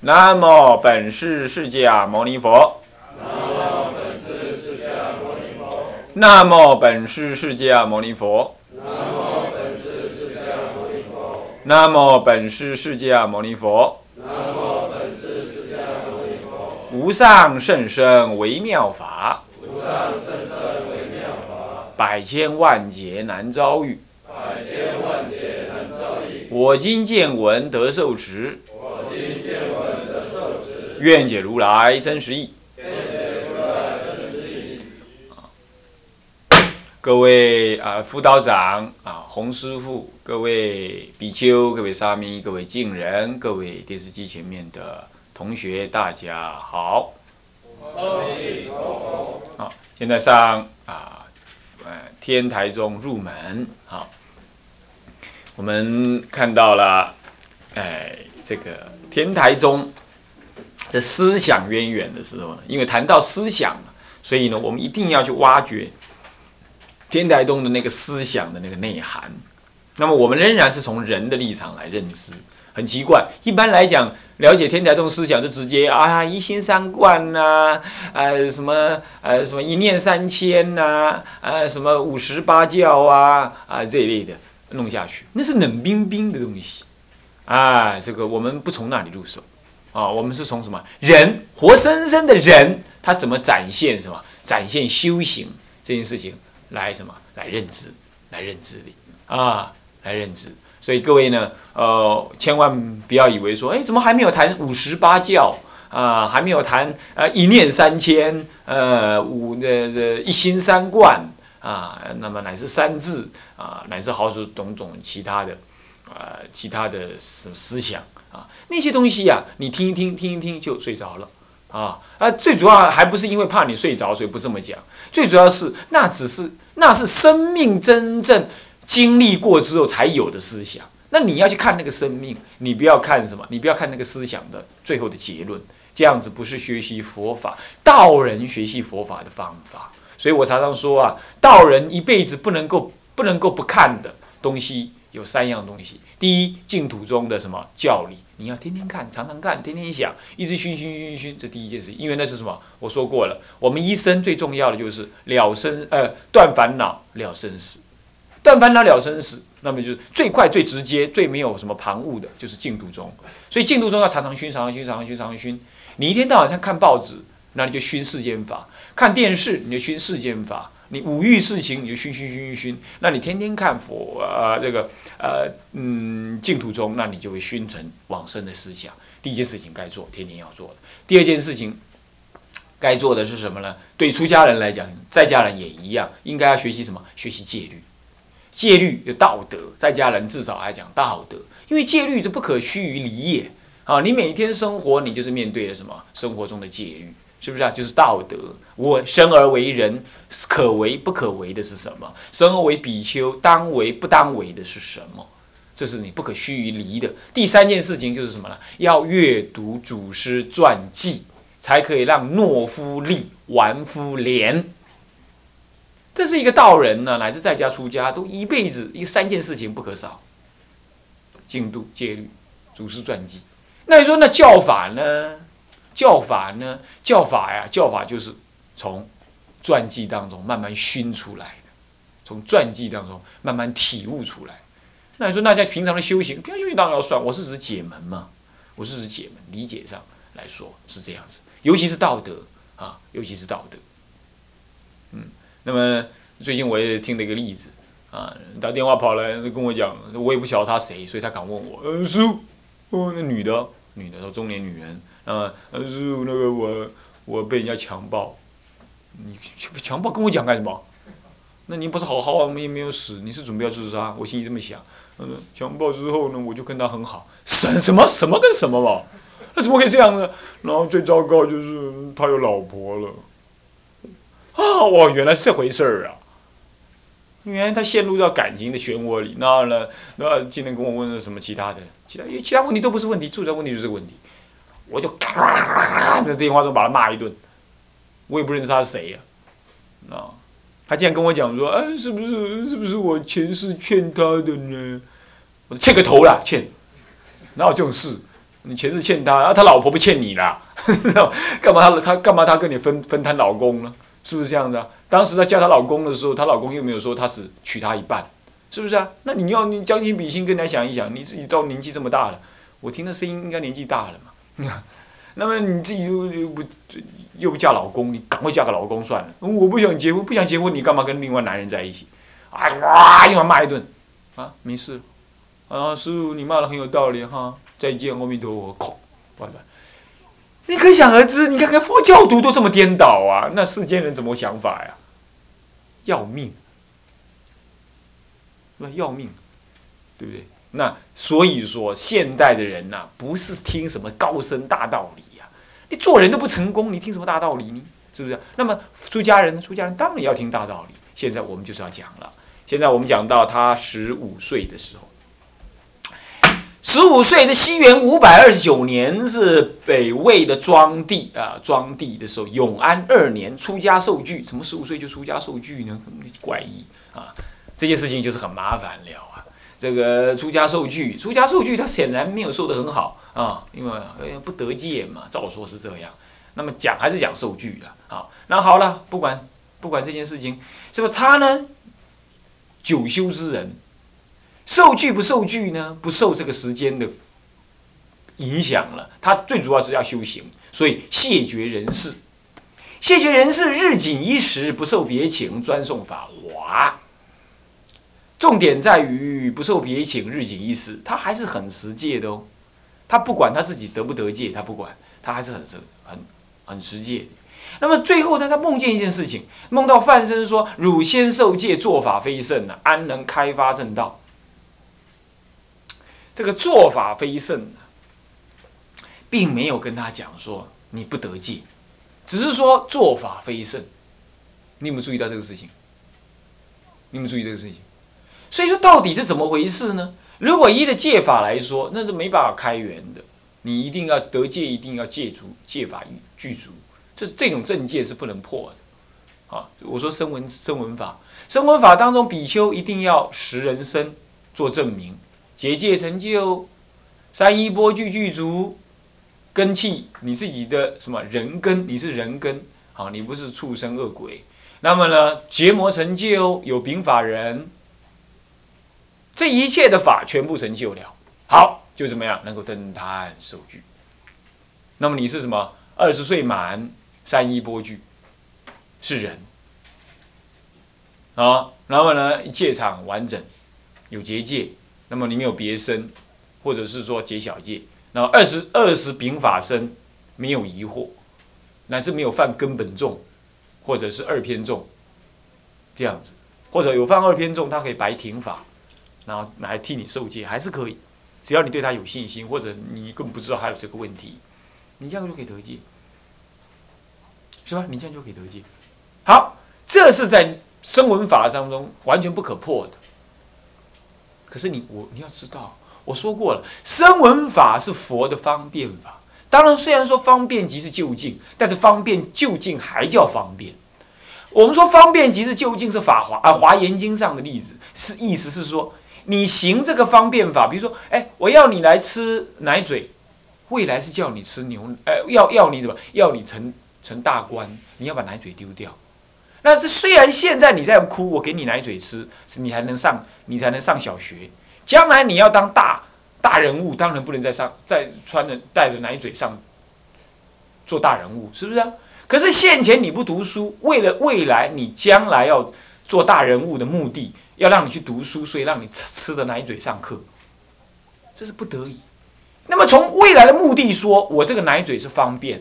南无本师释迦牟尼佛。南无本师释迦牟尼佛。南无本师释迦牟尼佛。无上甚深微妙法。百千万劫难遭遇。我今见闻得受持。愿解如来真实义。各位啊，辅导长啊，洪师傅，各位比丘，各位沙弥，各位敬人，各位电视机前面的同学，大家好。好，现在上啊，呃，天台中入门。好，我们看到了，哎，这个天台中。的思想渊源的时候呢，因为谈到思想嘛，所以呢，我们一定要去挖掘天台宗的那个思想的那个内涵。那么，我们仍然是从人的立场来认知。很奇怪，一般来讲，了解天台宗思想就直接啊，一心三观呐，呃，什么呃，什么一念三千呐，呃，什么五十八教啊，啊这一类的弄下去，那是冷冰冰的东西。啊，这个我们不从那里入手。啊，我们是从什么人活生生的人，他怎么展现什么展现修行这件事情来什么来认知，来认知的啊，来认知。所以各位呢，呃，千万不要以为说，哎，怎么还没有谈五十八教啊，还没有谈呃一念三千，呃五的的一心三观啊，那么乃至三字啊，乃至好多种种其他的啊，其他的思思想。那些东西呀，你听一听，听一听就睡着了，啊啊，最主要还不是因为怕你睡着，所以不这么讲。最主要是那只是那是生命真正经历过之后才有的思想。那你要去看那个生命，你不要看什么，你不要看那个思想的最后的结论。这样子不是学习佛法，道人学习佛法的方法。所以我常常说啊，道人一辈子不能够不能够不看的东西。有三样东西，第一，净土中的什么教理，你要天天看，常常看，天天想，一直熏熏熏熏，这第一件事。因为那是什么？我说过了，我们一生最重要的就是了生，呃，断烦恼，了生死，断烦恼了生死，那么就是最快、最直接、最没有什么旁骛的，就是净土中。所以净土中要常常熏，常常熏，常常熏，常常熏。你一天到晚上看报纸，那你就熏世间法；看电视，你就熏世间法。你五欲事情，你就熏熏熏熏熏。那你天天看佛啊，这个呃嗯净土中，那你就会熏成往生的思想。第一件事情该做，天天要做的。第二件事情该做的是什么呢？对出家人来讲，在家人也一样，应该要学习什么？学习戒律。戒律有道德，在家人至少还讲道德，因为戒律是不可虚于离也啊。你每天生活，你就是面对的什么？生活中的戒律。是不是啊？就是道德。我生而为人，可为不可为的是什么？生而为比丘，当为不当为的是什么？这是你不可须臾离的。第三件事情就是什么呢？要阅读祖师传记，才可以让懦夫立，顽夫廉。这是一个道人呢，乃至在家出家，都一辈子一三件事情不可少：净度、戒律、祖师传记。那你说那教法呢？教法呢？教法呀，教法就是从传记当中慢慢熏出来的，从传记当中慢慢体悟出来。那你说，那在平常的修行，平常修行当然要算。我是指解门嘛，我是指解门，理解上来说是这样子。尤其是道德啊，尤其是道德。嗯，那么最近我也听了一个例子啊，打电话跑来跟我讲，我也不晓得他谁，所以他敢问我，嗯，师傅，哦，那女的，女的，说中年女人。啊，师傅，那个我我被人家强暴，你强暴跟我讲干什么？那你不是好好没没有死，你是准备要自杀？我心里这么想。嗯，强暴之后呢，我就跟他很好。什什么什么跟什么嘛？那怎么可以这样呢？然后最糟糕就是他有老婆了。啊，哇，原来是这回事儿啊！原来他陷入到感情的漩涡里。那呢，那今天跟我问了什么其他的？其他因为其他问题都不是问题，最主要问题就是这个问题。我就咔咔咔咔在电话中把他骂一顿，我也不认识他是谁呀，啊，他竟然跟我讲说，哎，是不是是不是我前世欠他的呢？我说欠个头啦，欠，哪有这种事？你前世欠他，啊，他老婆不欠你啦，干嘛他他干嘛他跟你分分摊老公呢？是不是这样的？当时她嫁她老公的时候，她老公又没有说他只娶她一半，是不是啊？那你要你将心比心，跟人家想一想，你自己到年纪这么大了，我听的声音应该年纪大了嘛。那么你自己又又不又不嫁老公，你赶快嫁个老公算了。我不想结婚，不想结婚，你干嘛跟另外男人在一起？哎哇，又要骂一顿，啊，没事，啊，师傅你骂的很有道理哈，再见，阿弥陀佛，拜拜。你可想而知，你看看佛教徒都这么颠倒啊，那世间人怎么想法呀？要命，那要命，对不对？那所以说，现代的人呐，不是听什么高深大道理呀。你做人都不成功，你听什么大道理呢？是不是？那么出家人，出家人当然要听大道理。现在我们就是要讲了。现在我们讲到他十五岁的时候，十五岁的西元五百二十九年是北魏的庄帝啊，庄帝的时候，永安二年出家受具。怎么十五岁就出家受具呢？怪异啊！这件事情就是很麻烦了啊。这个出家受具，出家受具，他显然没有受得很好。啊，因为不得戒嘛，照说是这样。那么讲还是讲受具的啊。那好了，不管不管这件事情，是不是他呢？九修之人，受具不受具呢？不受这个时间的影响了。他最主要是要修行，所以谢绝人事。谢绝人事，日仅一时，不受别请，专诵法华。重点在于不受别请，日仅一时，他还是很实戒的哦。他不管他自己得不得戒，他不管，他还是很实很很持戒。那么最后呢，他梦见一件事情，梦到范生说：“汝先受戒，做法非圣呢，安能开发正道？”这个做法非圣，并没有跟他讲说你不得戒，只是说做法非圣。你有没有注意到这个事情？你有没有注意这个事情？所以说，到底是怎么回事呢？如果依的戒法来说，那是没办法开源的。你一定要得戒，一定要戒足，戒法具足，这这种正戒是不能破的。啊，我说声闻声闻法，声闻法当中，比丘一定要识人身做证明，结界成就，三一波具具足，根器你自己的什么人根，你是人根，好，你不是畜生恶鬼。那么呢，结魔成就有禀法人。这一切的法全部成就了，好就怎么样能够登坛受具。那么你是什么？二十岁满三一波具，是人啊。然后呢，戒场完整，有结界。那么你没有别身，或者是说解小戒。然后二十二十丙法身，没有疑惑，乃至没有犯根本重，或者是二偏重，这样子，或者有犯二偏重，他可以白停法。然后来替你受戒还是可以，只要你对他有信心，或者你根本不知道还有这个问题，你这样就可以得戒，是吧？你这样就可以得戒。好，这是在声闻法当中完全不可破的。可是你我你要知道，我说过了，声闻法是佛的方便法。当然，虽然说方便即是就近，但是方便就近还叫方便。我们说方便即是就近是法华啊，《华严经》上的例子是意思是说。你行这个方便法，比如说，哎，我要你来吃奶嘴，未来是叫你吃牛，哎，要要你怎么，要你成成大官，你要把奶嘴丢掉。那这虽然现在你在哭，我给你奶嘴吃，你还能上，你才能上小学。将来你要当大大人物，当然不能再上，再穿着带着奶嘴上做大人物，是不是？可是现前你不读书，为了未来你将来要做大人物的目的。要让你去读书，所以让你吃吃的奶嘴上课，这是不得已。那么从未来的目的说，我这个奶嘴是方便，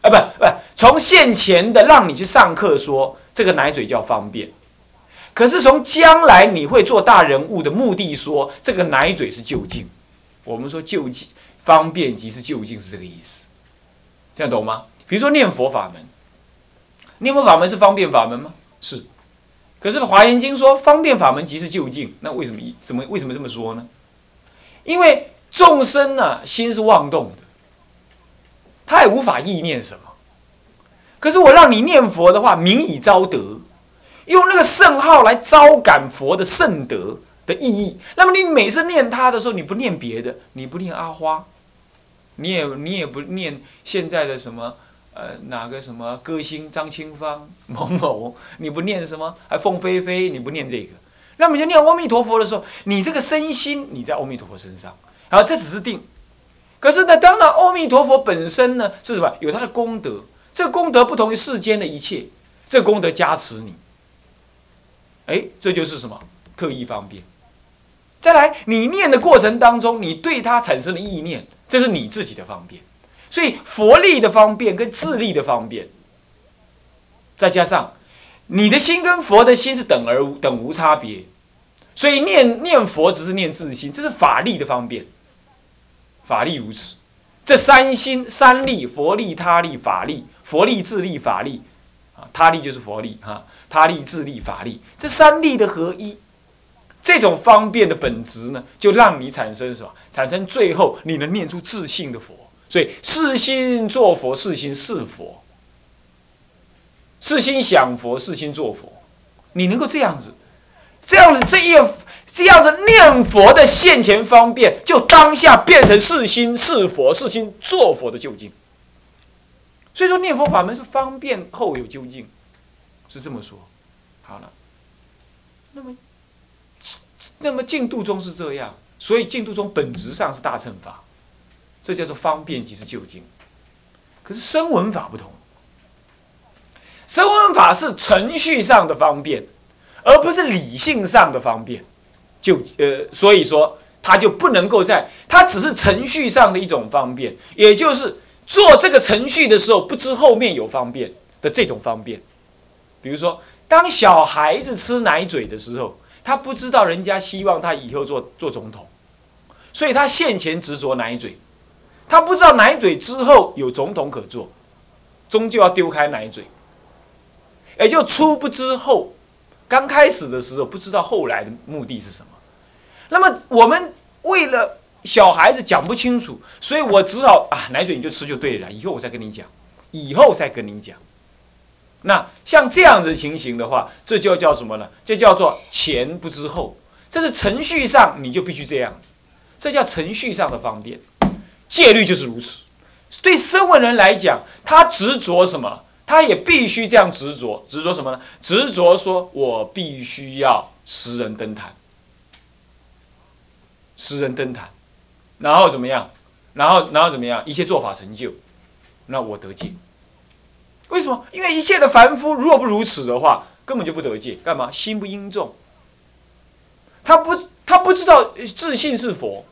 啊，不不，从现前的让你去上课说，这个奶嘴叫方便。可是从将来你会做大人物的目的说，这个奶嘴是就近。我们说就近方便即是就近，是这个意思。这样懂吗？比如说念佛法门，念佛法门是方便法门吗？是。可是《华严经》说方便法门即是就近，那为什么怎么为什么这么说呢？因为众生呢心是妄动的，他也无法意念什么。可是我让你念佛的话，名以招德，用那个圣号来招感佛的圣德的意义。那么你每次念他的时候，你不念别的，你不念阿花，你也你也不念现在的什么呃哪个什么歌星张清芳某某，你不念什么还凤飞飞，你不念这个，那么就念阿弥陀佛的时候，你这个身心你在阿弥陀佛身上，然后这只是定。可是呢，当然阿弥陀佛本身呢是什么？有他的功德，这功德不同于世间的一切，这功德加持你。哎，这就是什么？特意方便。再来，你念的过程当中，你对它产生的意念，这是你自己的方便。所以佛力的方便跟自力的方便，再加上你的心跟佛的心是等而无等无差别，所以念念佛只是念自心，这是法力的方便。法力如此，这三心三力，佛力、他力、法力，佛力、自力、法力，啊，他力就是佛力哈，他力、自力、法力，这三力的合一。这种方便的本质呢，就让你产生什么？产生最后你能念出自信的佛。所以四心做佛，四心是佛；四心想佛，四心做佛。你能够这样子，这样子这一这样子念佛的现前方便，就当下变成四心是佛，四心做佛的究竟。所以说念佛法门是方便后有究竟，是这么说。好了，那么。那么净度中是这样，所以净度中本质上是大乘法，这叫做方便即是究竟。可是声闻法不同，声闻法是程序上的方便，而不是理性上的方便。就呃，所以说它就不能够在，它只是程序上的一种方便，也就是做这个程序的时候不知后面有方便的这种方便。比如说，当小孩子吃奶嘴的时候。他不知道人家希望他以后做做总统，所以他现前执着奶嘴。他不知道奶嘴之后有总统可做，终究要丢开奶嘴。也就初不知后，刚开始的时候不知道后来的目的是什么。那么我们为了小孩子讲不清楚，所以我只好啊奶嘴你就吃就对了，以后我再跟你讲，以后再跟你讲。那像这样的情形的话，这就叫什么呢？这叫做前不知后，这是程序上你就必须这样子，这叫程序上的方便。戒律就是如此。对声闻人来讲，他执着什么？他也必须这样执着，执着什么呢？执着说我必须要十人登坛，十人登坛，然后怎么样？然后然后怎么样？一切做法成就，那我得戒。为什么？因为一切的凡夫若不如此的话，根本就不得戒。干嘛？心不应重。他不，他不知道自信是佛，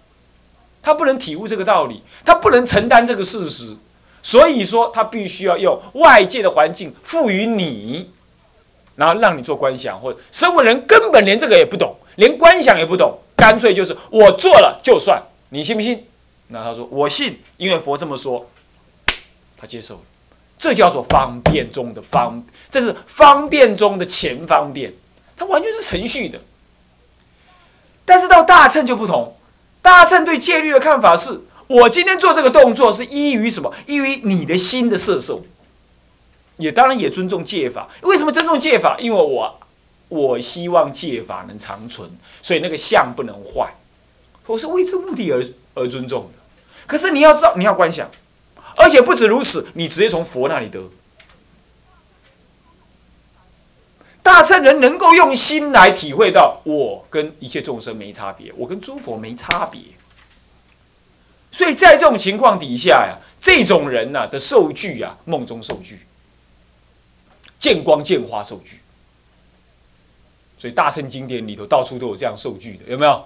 他不能体悟这个道理，他不能承担这个事实。所以说，他必须要用外界的环境赋予你，然后让你做观想，或者生物人根本连这个也不懂，连观想也不懂，干脆就是我做了就算，你信不信？那他说我信，因为佛这么说，他接受了。这叫做方便中的方，这是方便中的前方便，它完全是程序的。但是到大乘就不同，大乘对戒律的看法是：我今天做这个动作是依于什么？依于你的心的摄受，也当然也尊重戒法。为什么尊重戒法？因为我我希望戒法能长存，所以那个相不能坏，我是为这目的而而尊重的。可是你要知道，你要观想。而且不止如此，你直接从佛那里得。大乘人能够用心来体会到，我跟一切众生没差别，我跟诸佛没差别。所以在这种情况底下呀，这种人呐的受具啊，梦中受具，见光见花受具。所以大乘经典里头到处都有这样受具的，有没有？《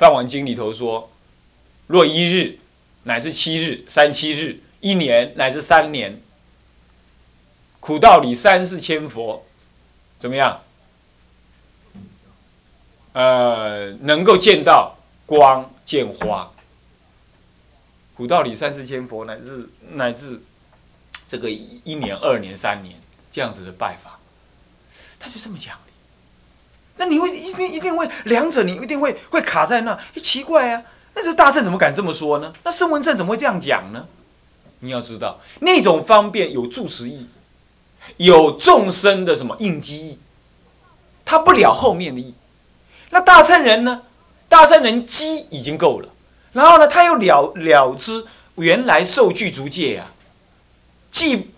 梵王经》里头说，若一日。乃至七日、三七日、一年乃至三年，苦道里三世千佛，怎么样？呃，能够见到光见花。苦道里三世千佛，乃至乃至这个一年、二年、三年这样子的拜法，他就这么讲。那你会一定一定会两者，你一定会会卡在那，奇怪啊。那这大圣怎么敢这么说呢？那圣文圣怎么会这样讲呢？你要知道，那种方便有住持意，有众生的什么应机意，他不了后面的意。那大圣人呢？大圣人机已经够了，然后呢，他又了了知原来受具足戒啊，既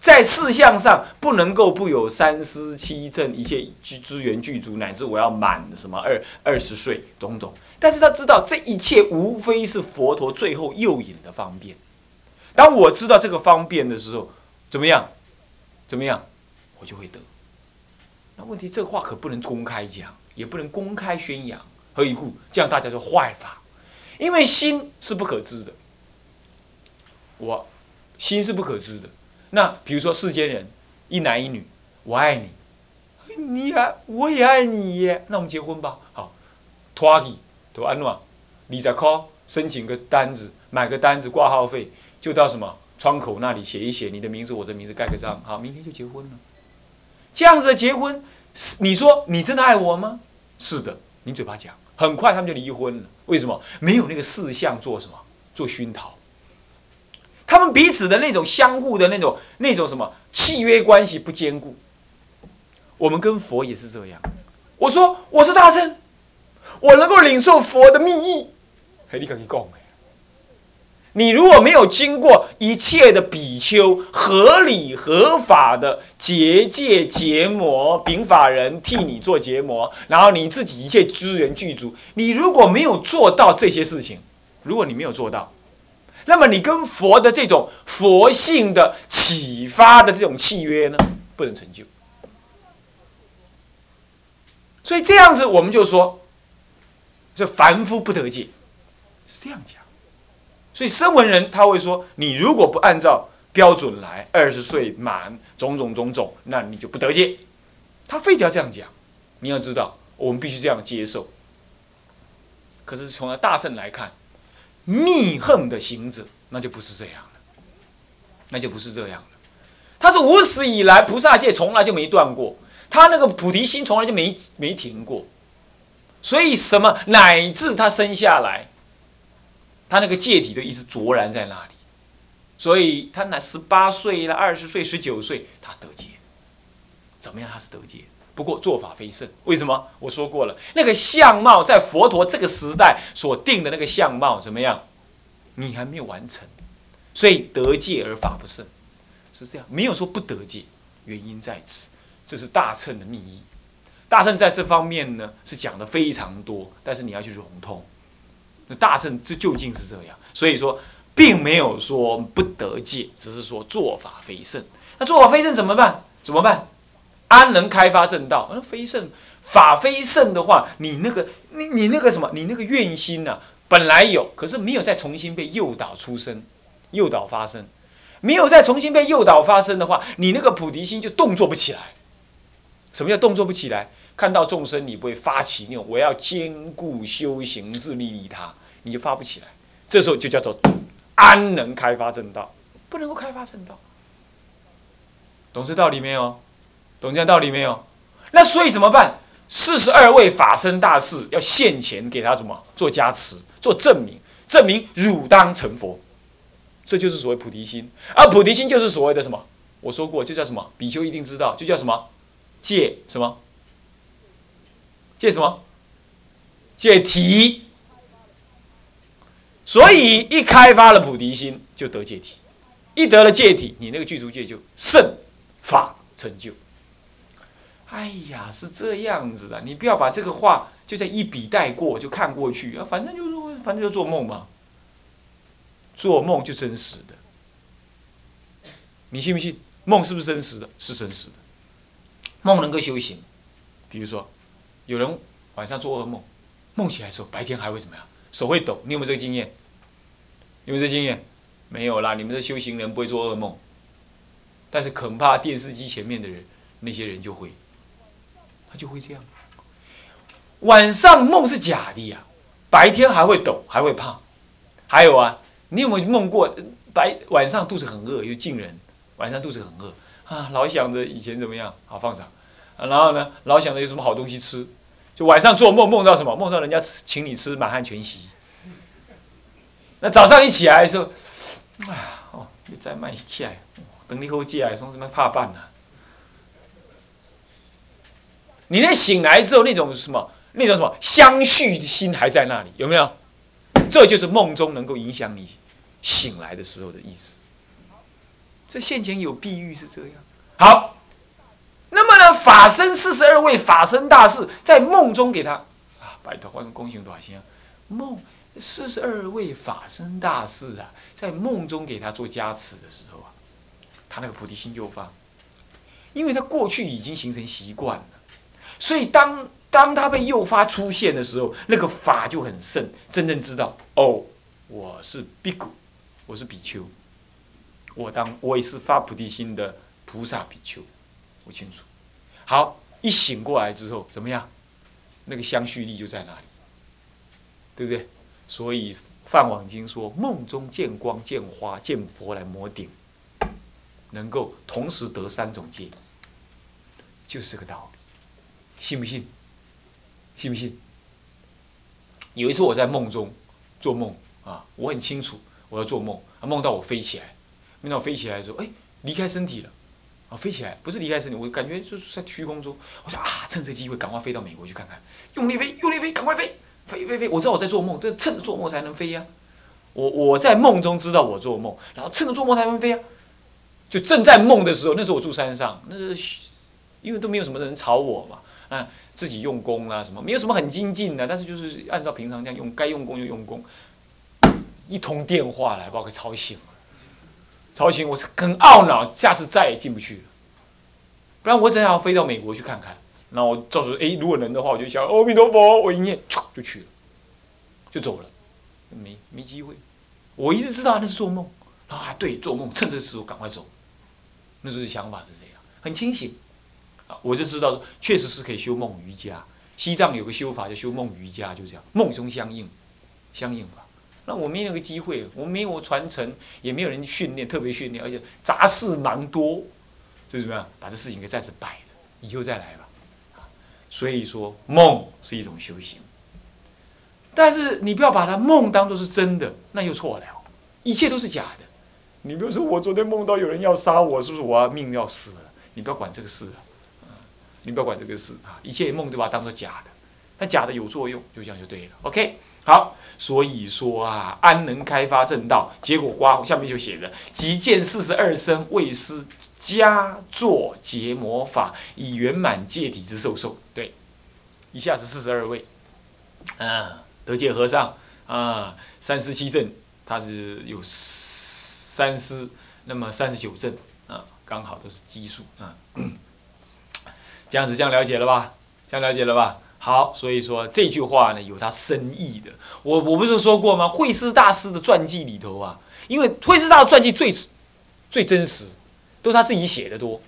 在事项上不能够不有三思七正一切资资源具足，乃至我要满什么二二十岁种种。但是他知道这一切无非是佛陀最后诱引的方便。当我知道这个方便的时候，怎么样？怎么样？我就会得。那问题，这话可不能公开讲，也不能公开宣扬。何以故？这样大家就坏法。因为心是不可知的，我心是不可知的。那比如说世间人，一男一女，我爱你，你爱我也爱你耶，那我们结婚吧。好，托起都安诺，你在 call 申请个单子，买个单子挂号费，就到什么窗口那里写一写你的名字，我的名字盖个章，好，明天就结婚了。这样子的结婚，你说你真的爱我吗？是的，你嘴巴讲。很快他们就离婚了，为什么？没有那个事项做什么？做熏陶。他们彼此的那种相互的那种那种什么契约关系不坚固。我们跟佛也是这样。我说我是大圣，我能够领受佛的密意，嘿，你可以讲。你如果没有经过一切的比丘合理合法的结界结魔禀法人替你做结魔，然后你自己一切资源具足，你如果没有做到这些事情，如果你没有做到，那么你跟佛的这种佛性的启发的这种契约呢，不能成就。所以这样子，我们就说，这凡夫不得戒，是这样讲。所以声闻人他会说：你如果不按照标准来，二十岁满种种种种，那你就不得戒。他非得要这样讲。你要知道，我们必须这样接受。可是从大圣来看，密恨的行者，那就不是这样了，那就不是这样了。他是无始以来菩萨戒从来就没断过，他那个菩提心从来就没没停过。所以什么乃至他生下来。他那个戒体的意思卓然在那里，所以他乃十八岁了，二十岁、十九岁，他得戒，怎么样？他是得戒，不过做法非圣。为什么？我说过了，那个相貌在佛陀这个时代所定的那个相貌怎么样？你还没有完成，所以得戒而法不圣，是这样。没有说不得戒，原因在此，这是大乘的秘密。大乘在这方面呢是讲的非常多，但是你要去融通。那大圣这究竟是这样，所以说并没有说不得戒，只是说做法非圣。那做法非圣怎么办？怎么办？安能开发正道？那非圣法非圣的话，你那个你你那个什么，你那个愿心呐，本来有，可是没有再重新被诱导出生，诱导发生，没有再重新被诱导发生的话，你那个菩提心就动作不起来。什么叫动作不起来？看到众生，你不会发起那种我要兼顾修行，自利利他。你就发不起来，这时候就叫做安能开发正道，不能够开发正道，懂这道理没有？懂这样道理没有？那所以怎么办？四十二位法身大士要现钱给他什么做加持，做证明，证明汝当成佛，这就是所谓菩提心。而菩提心就是所谓的什么？我说过，就叫什么？比丘一定知道，就叫什么？戒什么？戒什么？戒体。所以一开发了菩提心，就得戒体；一得了戒体，你那个具足戒就圣法成就。哎呀，是这样子的，你不要把这个话就在一笔带过，就看过去啊，反正就是，反正就做梦嘛。做梦就真实的，你信不信？梦是不是真实的？是真实的。梦能够修行，比如说，有人晚上做噩梦，梦起来的时候，白天还会怎么样？手会抖，你有没有这个经验？有没有这经验？没有啦，你们的修行人不会做噩梦，但是恐怕电视机前面的人，那些人就会，他就会这样。晚上梦是假的呀，白天还会抖，还会怕。还有啊，你有没有梦过白晚上肚子很饿，又近人晚上肚子很饿啊，老想着以前怎么样，好放上，然后呢，老想着有什么好东西吃，就晚上做梦梦到什么？梦到人家请你吃满汉全席。那早上一起来的时候，哎呀，哦，你再慢起来，等你后起来，从什么怕半呢？你那醒来之后，那种什么，那种什么相续的心还在那里，有没有？这就是梦中能够影响你醒来的时候的意思。这现前有碧玉是这样。好，那么呢，法身四十二位法身大士在梦中给他啊，拜托换个公行多少啊？梦四十二位法身大士啊，在梦中给他做加持的时候啊，他那个菩提心就发，因为他过去已经形成习惯了，所以当当他被诱发出现的时候，那个法就很盛，真正知道哦，我是比古，我是比丘。我当我也是发菩提心的菩萨比丘，我清楚。好，一醒过来之后怎么样？那个相续力就在那里，对不对？所以《梵网经》说，梦中见光、见花、见佛来摩顶，能够同时得三种戒，就是这个道理。信不信？信不信？有一次我在梦中做梦啊，我很清楚我要做梦，梦到我飞起来。梦到飞起来的时候，哎，离开身体了，啊，飞起来不是离开身体，我感觉就是在虚空中。我想啊，趁这机会赶快飞到美国去看看，用力飞，用力飞，赶快飞，飞飞飞！我知道我在做梦，这趁着做梦才能飞呀。我我在梦中知道我做梦，然后趁着做梦才能飞啊。就正在梦的时候，那时候我住山上，那是因为都没有什么人吵我嘛，啊，自己用功啊什么，没有什么很精进的，但是就是按照平常这样用，该用功就用功。一通电话来把我给吵醒了。吵醒我，很懊恼，下次再也进不去了。不然我怎样飞到美国去看看？那我到时候，哎，如果能的话，我就想阿弥陀佛，我一念，就去了，就走了，没没机会。我一直知道那是做梦啊，对，做梦，趁这时候赶快走。那时候的想法是这样，很清醒，我就知道确实是可以修梦瑜伽。西藏有个修法叫修梦瑜伽，就这样，梦中相应，相应法。那我没有个机会，我没有传承，也没有人训练，特别训练，而且杂事蛮多，就怎么样把这事情给暂时摆着，以后再来吧。所以说梦是一种修行，但是你不要把它梦当做是真的，那又错了，一切都是假的。你比如说我昨天梦到有人要杀我，是不是我要命要死了？你不要管这个事了，你不要管这个事啊，一切梦都把它当做假的，但假的有作用，就这样就对了。OK，好。所以说啊，安能开发正道？结果瓜下面就写着：即见四十二身为师加作结魔法，以圆满戒体之受受。对，一下子四十二位，啊，得戒和尚啊，三十七阵，他是有三师，那么三十九阵啊，刚好都是奇数啊。这样子，这样了解了吧？这样了解了吧？好，所以说这句话呢有它深意的。我我不是说过吗？慧师大师的传记里头啊，因为慧师大师传记最最真实，都是他自己写的多。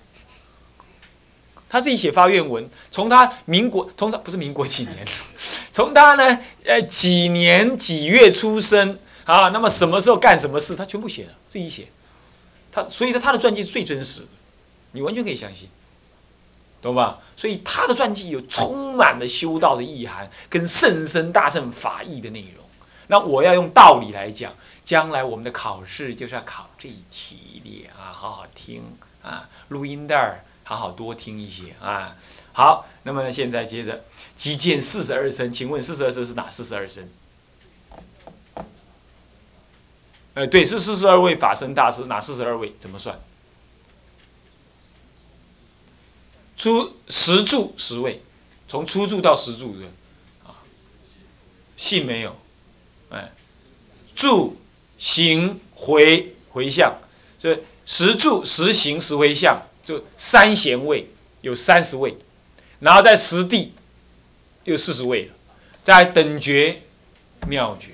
他自己写发愿文，从他民国，从他不是民国几年，从他呢呃几年几月出生啊，那么什么时候干什么事，他全部写了，自己写。他所以呢，他的传记是最真实的，你完全可以相信。懂吧？所以他的传记有充满了修道的意涵，跟甚深大乘法义的内容。那我要用道理来讲，将来我们的考试就是要考这一题的啊，好好听啊，录音带儿好好多听一些啊。好，那么，现在接着即见四十二身，请问四十二身是哪四十二身？呃，对，是四十二位法身大师，哪四十二位？怎么算？出十住十位，从初住到十住的，啊，信没有？哎，住行回回向，所以十住十行十回向，就三贤位有三十位，然后在十地有四十位了，在等觉妙觉，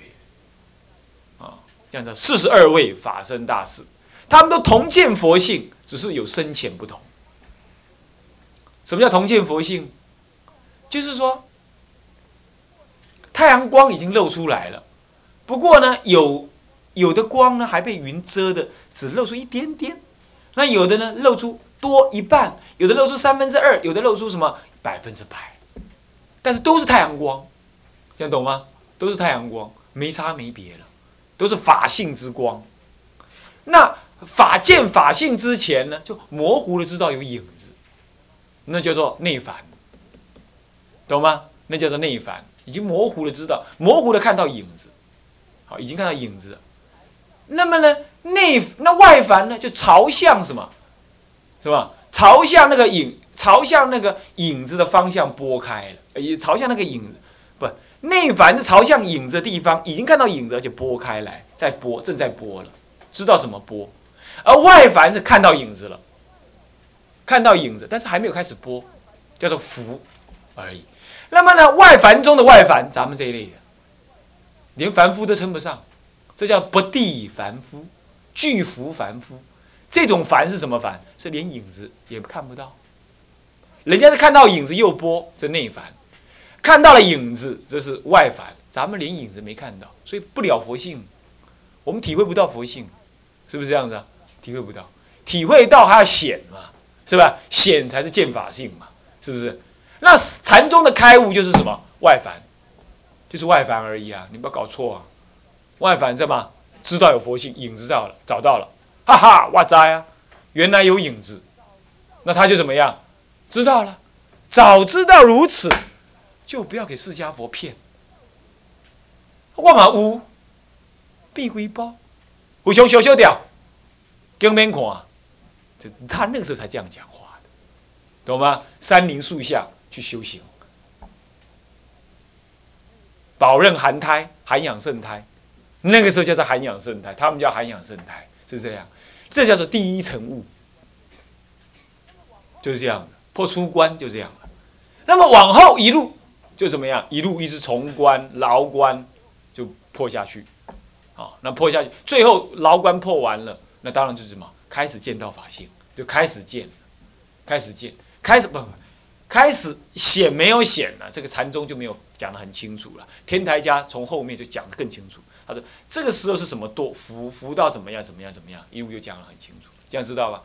啊，这样的四十二位法身大士，他们都同见佛性，只是有深浅不同。什么叫同见佛性？就是说，太阳光已经露出来了，不过呢，有有的光呢还被云遮的，只露出一点点；那有的呢露出多一半，有的露出三分之二，有的露出什么百分之百，但是都是太阳光，这样懂吗？都是太阳光，没差没别了，都是法性之光。那法见法性之前呢，就模糊的知道有影。那叫做内凡，懂吗？那叫做内凡，已经模糊的知道，模糊的看到影子，好，已经看到影子了。那么呢，内那外凡呢，就朝向什么？是吧？朝向那个影，朝向那个影子的方向拨开了，也朝向那个影子，不，内凡是朝向影子的地方，已经看到影子，而且拨开来，在拨，正在拨了，知道怎么拨。而外凡是看到影子了，看到影子，但是还没有开始播，叫做福而已。那么呢，外凡中的外凡，咱们这一类的，连凡夫都称不上，这叫不地凡夫，巨伏凡夫。这种凡是什么凡？是连影子也看不到。人家是看到影子又播，这内凡；看到了影子，这是外凡。咱们连影子没看到，所以不了佛性，我们体会不到佛性，是不是这样子啊？体会不到，体会到还要显嘛，是吧？显才是见法性嘛，是不是？那禅宗的开悟就是什么？外凡，就是外凡而已啊！你不要搞错啊！外凡在嘛？知道有佛性，影子到了，找到了。哈哈，哇哉啊！原来有影子，那他就怎么样？知道了，早知道如此，就不要给释迦佛骗。我嘛有，闭鬼包，互相小小掉，更免看。这他那个时候才这样讲话的，懂吗？山林树下去修行，保任寒胎，涵养圣胎，那个时候叫做涵养圣胎，他们叫涵养圣胎，是这样。这叫做第一层悟，就是这样的破出关就这样了。那么往后一路就怎么样？一路一直从关牢关就破下去，啊，那破下去，最后牢关破完了，那当然就是什么？开始见到法性，就开始见，开始见，开始不不，开始显没有显了，这个禅宗就没有讲得很清楚了。天台家从后面就讲得更清楚。他说：“这个时候是什么多福福到怎么样怎么样怎么样，一路就讲得很清楚，这样知道吧？